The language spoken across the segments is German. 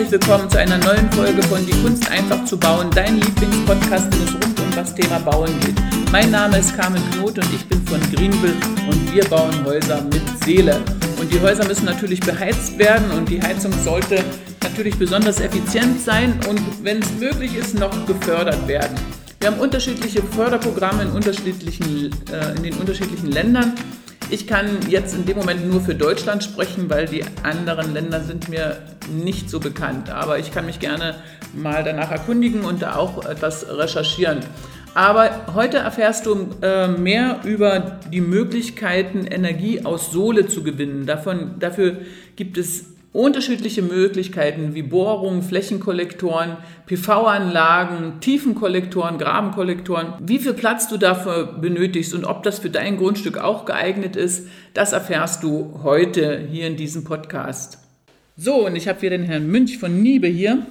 herzlich willkommen zu einer neuen Folge von Die Kunst einfach zu bauen, dein Lieblingspodcast, wenn es rund um das Thema Bauen geht. Mein Name ist Carmen Knot und ich bin von Greenville und wir bauen Häuser mit Seele. Und die Häuser müssen natürlich beheizt werden und die Heizung sollte natürlich besonders effizient sein und wenn es möglich ist, noch gefördert werden. Wir haben unterschiedliche Förderprogramme in, unterschiedlichen, äh, in den unterschiedlichen Ländern. Ich kann jetzt in dem Moment nur für Deutschland sprechen, weil die anderen Länder sind mir nicht so bekannt. Aber ich kann mich gerne mal danach erkundigen und da auch etwas recherchieren. Aber heute erfährst du äh, mehr über die Möglichkeiten, Energie aus Sohle zu gewinnen. Davon, dafür gibt es unterschiedliche Möglichkeiten wie Bohrungen, Flächenkollektoren, PV-Anlagen, Tiefenkollektoren, Grabenkollektoren. Wie viel Platz du dafür benötigst und ob das für dein Grundstück auch geeignet ist, das erfährst du heute hier in diesem Podcast. So, und ich habe hier den Herrn Münch von Niebe hier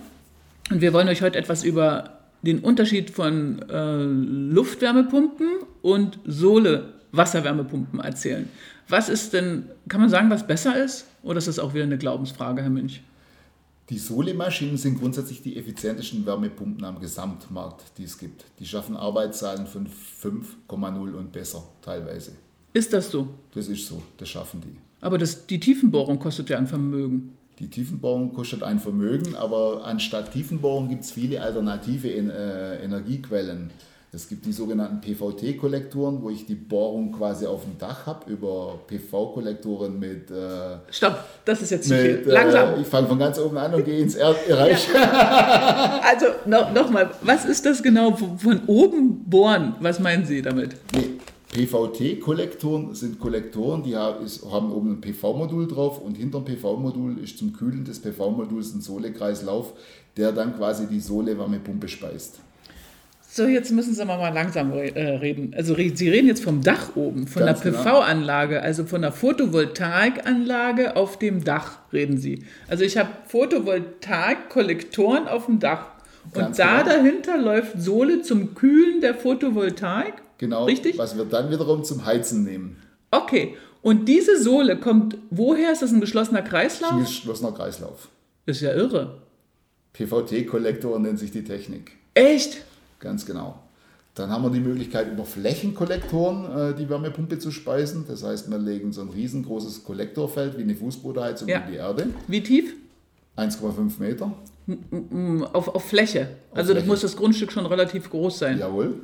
und wir wollen euch heute etwas über den Unterschied von äh, Luftwärmepumpen und Sohle Wasserwärmepumpen erzählen. Was ist denn, kann man sagen, was besser ist? Oder ist das auch wieder eine Glaubensfrage, Herr Münch? Die Sole-Maschinen sind grundsätzlich die effizientesten Wärmepumpen am Gesamtmarkt, die es gibt. Die schaffen Arbeitszahlen von 5,0 und besser teilweise. Ist das so? Das ist so, das schaffen die. Aber das, die Tiefenbohrung kostet ja ein Vermögen. Die Tiefenbohrung kostet ein Vermögen, aber anstatt Tiefenbohrung gibt es viele alternative äh, Energiequellen. Es gibt die sogenannten PVT-Kollektoren, wo ich die Bohrung quasi auf dem Dach habe, über PV-Kollektoren mit. Äh, Stopp, das ist jetzt zu viel. Äh, Langsam. Äh, ich fange von ganz oben an und gehe ins Erdbereich. Ja. Also no, nochmal, was ist das genau? Von oben bohren, was meinen Sie damit? Nee. PVT-Kollektoren sind Kollektoren, die haben oben ein PV-Modul drauf und hinter dem PV-Modul ist zum Kühlen des PV-Moduls ein Sohlekreislauf, der dann quasi die Sohle-Wärmepumpe speist. So, jetzt müssen Sie mal langsam äh, reden. Also Sie reden jetzt vom Dach oben, von Ganz der PV-Anlage, genau. also von der Photovoltaikanlage auf dem Dach reden Sie. Also ich habe Photovoltaik-Kollektoren auf dem Dach. Und Ganz da genau. dahinter läuft Sohle zum Kühlen der Photovoltaik. Genau, Richtig? was wir dann wiederum zum Heizen nehmen. Okay, und diese Sohle kommt woher? Ist das ein geschlossener Kreislauf? Ein geschlossener Kreislauf. Ist ja irre. PVT-Kollektor nennt sich die Technik. Echt? Ganz genau. Dann haben wir die Möglichkeit, über Flächenkollektoren äh, die Wärmepumpe zu speisen. Das heißt, wir legen so ein riesengroßes Kollektorfeld wie eine Fußbodenheizung ja. in die Erde. Wie tief? 1,5 Meter. Auf, auf Fläche. Auf also Fläche. muss das Grundstück schon relativ groß sein. Jawohl.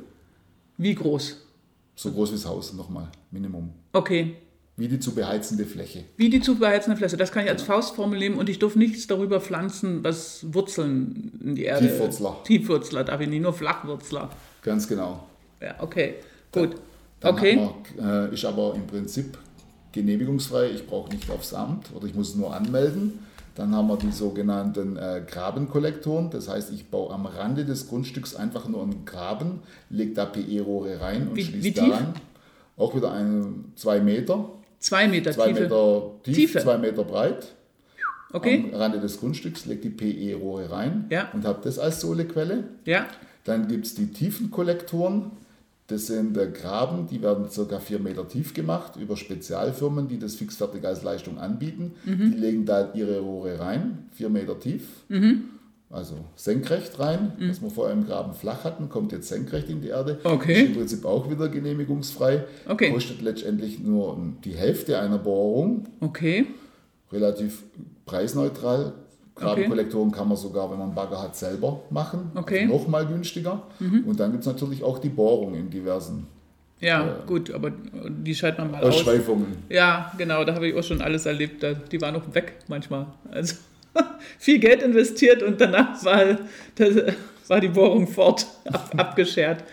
Wie groß? So groß wie das Haus nochmal, Minimum. Okay. Wie die zu beheizende Fläche. Wie die zu beheizende Fläche. Das kann ich als ja. Faustformel nehmen und ich darf nichts darüber pflanzen, was Wurzeln in die Erde. Tiefwurzler. Tiefwurzler darf ich nicht, nur Flachwurzler. Ganz genau. Ja, okay. Gut. Dann okay. Man, äh, ist aber im Prinzip genehmigungsfrei. Ich brauche nicht aufs Amt oder ich muss es nur anmelden. Dann haben wir die sogenannten äh, Grabenkollektoren. Das heißt, ich baue am Rande des Grundstücks einfach nur einen Graben, lege da PE-Rohre rein und schließe daran. Auch wieder ein, zwei Meter. Zwei Meter zwei Tiefe. Meter tief, Tiefe. zwei Meter breit. Okay. Am Rande des Grundstücks lege die PE-Rohre rein ja. und habe das als Sohlequelle. Ja. Dann gibt es die Tiefenkollektoren. Das sind Graben, die werden ca. 4 Meter tief gemacht über Spezialfirmen, die das fixfertig als Leistung anbieten. Mhm. Die legen da ihre Rohre rein, 4 Meter tief. Mhm. Also senkrecht rein, mhm. was wir vorher im Graben flach hatten, kommt jetzt senkrecht in die Erde. Okay. Ist im Prinzip auch wieder genehmigungsfrei. Okay. Kostet letztendlich nur die Hälfte einer Bohrung. Okay. Relativ preisneutral. Grabenkollektoren okay. kann man sogar, wenn man einen Bagger hat, selber machen. Okay. Also noch mal günstiger. Mhm. Und dann gibt es natürlich auch die Bohrung in diversen ja, äh, gut, aber die schaltet man mal Ausschweifungen. aus. Ja, genau, da habe ich auch schon alles erlebt. Die waren noch weg manchmal. Also viel Geld investiert und danach war, war die Bohrung fort, ab, abgeschert.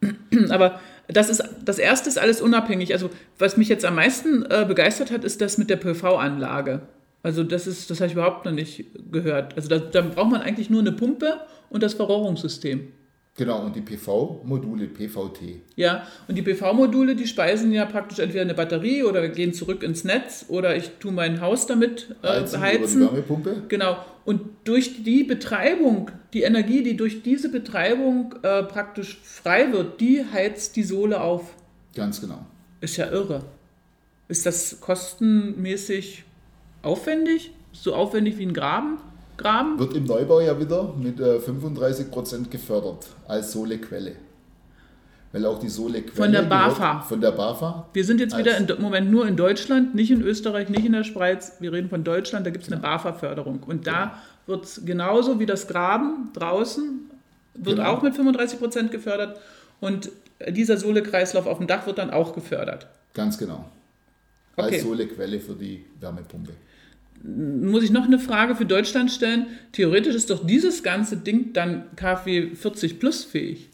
Aber das ist das erste ist alles unabhängig. Also was mich jetzt am meisten äh, begeistert hat, ist das mit der PV-Anlage. Also das ist, das habe ich überhaupt noch nicht gehört. Also da, da braucht man eigentlich nur eine Pumpe und das Verrohrungssystem. Genau, und die PV-Module, PVT. Ja, und die PV-Module, die speisen ja praktisch entweder eine Batterie oder gehen zurück ins Netz oder ich tue mein Haus damit äh, heizen. heizen. Über die Wärmepumpe. Genau. Und durch die Betreibung, die Energie, die durch diese Betreibung äh, praktisch frei wird, die heizt die Sohle auf. Ganz genau. Ist ja irre. Ist das kostenmäßig aufwendig? So aufwendig wie ein Graben? Graben? Wird im Neubau ja wieder mit äh, 35% gefördert als Sohlequelle. Weil auch die Sohlequelle. Von der BAFA. Von der BAFA. Wir sind jetzt wieder im Moment nur in Deutschland, nicht in Österreich, nicht in der Schweiz. Wir reden von Deutschland, da gibt es eine BAFA-Förderung. Und da Genau. wird es genauso wie das Graben draußen, wird Genau. auch mit 35% gefördert. Und dieser Sohlekreislauf auf dem Dach wird dann auch gefördert. Ganz genau. Okay. Als Sohlequelle für die Wärmepumpe. Muss ich noch eine Frage für Deutschland stellen? Theoretisch ist doch dieses ganze Ding dann KfW 40 plus fähig.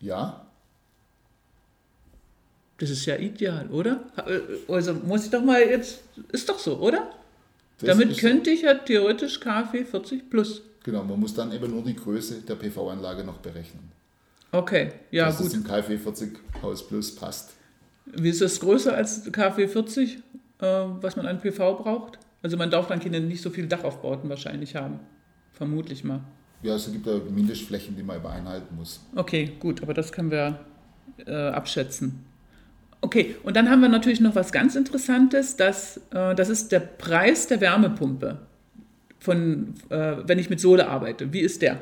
Ja, Das ist ja ideal, oder? Also muss ich doch mal jetzt, ist doch so, oder? das Damit könnte ich ja theoretisch KfW 40 plus. Genau, man muss dann eben nur die Größe der PV-Anlage noch berechnen. Okay, ja dass gut. es im KfW 40 Haus Plus passt. Wie ist das größer als KfW 40, äh, was man an PV braucht? Also man darf dann keine nicht so viele Dachaufbauten wahrscheinlich haben. Vermutlich mal. Ja, es gibt ja Mindestflächen, die man immer einhalten muss. Okay, gut, aber das können wir äh, abschätzen. Okay, und dann haben wir natürlich noch was ganz Interessantes, das, äh, das ist der Preis der Wärmepumpe, von, äh, wenn ich mit Sohle arbeite. Wie ist der?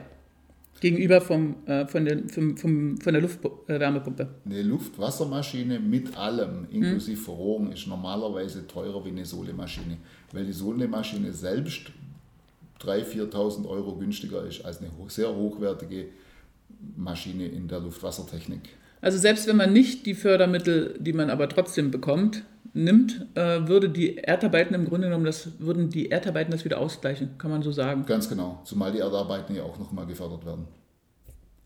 Gegenüber vom, äh, von, den, vom, vom, von der Luftwärmepumpe. Eine Luftwassermaschine mit allem, Hm. inklusive Verrohrung, ist normalerweise teurer wie eine Sohlemaschine. Weil die Sohlemaschine selbst 3.000, 4.000 Euro günstiger ist als eine sehr hochwertige Maschine in der Luftwassertechnik. Also selbst wenn man nicht die Fördermittel, die man aber trotzdem bekommt, nimmt, äh, würde die Erdarbeiten im Grunde genommen, das würden die Erdarbeiten das wieder ausgleichen, kann man so sagen. Ganz genau, zumal die Erdarbeiten ja auch nochmal gefördert werden.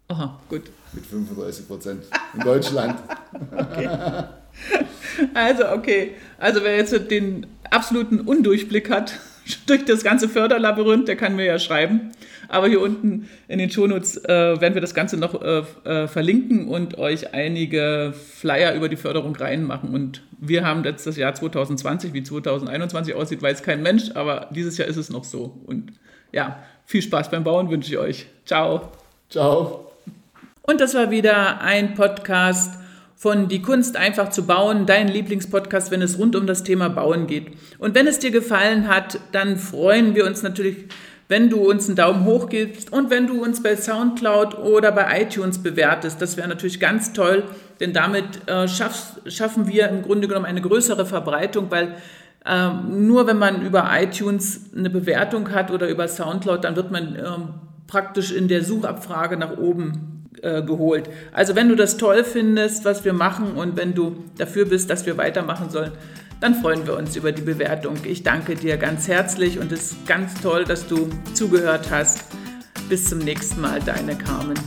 Aha, gut. Mit 35 Prozent in Deutschland. Also, okay. Also, wer jetzt den absoluten Undurchblick hat durch das ganze Förderlabyrinth, der kann mir ja schreiben. Aber hier unten in den Shownotes äh, werden wir das Ganze noch äh, äh, verlinken und euch einige Flyer über die Förderung reinmachen. Und wir haben jetzt das Jahr 2020, wie 2021 aussieht, weiß kein Mensch, aber dieses Jahr ist es noch so. Und ja, viel Spaß beim Bauen wünsche ich euch. Ciao. Ciao. Und das war wieder ein Podcast von Die Kunst einfach zu bauen, dein Lieblingspodcast, wenn es rund um das Thema Bauen geht. Und wenn es dir gefallen hat, dann freuen wir uns natürlich, wenn du uns einen Daumen hoch gibst und wenn du uns bei SoundCloud oder bei iTunes bewertest. Das wäre natürlich ganz toll, denn damit äh, schaffst, schaffen wir im Grunde genommen eine größere Verbreitung, weil ähm, nur wenn man über iTunes eine Bewertung hat oder über SoundCloud, dann wird man ähm, praktisch in der Suchabfrage nach oben äh, geholt. Also wenn du das toll findest, was wir machen und wenn du dafür bist, dass wir weitermachen sollen, dann freuen wir uns über die Bewertung. Ich danke dir ganz herzlich und es ist ganz toll, dass du zugehört hast. Bis zum nächsten Mal, deine Carmen.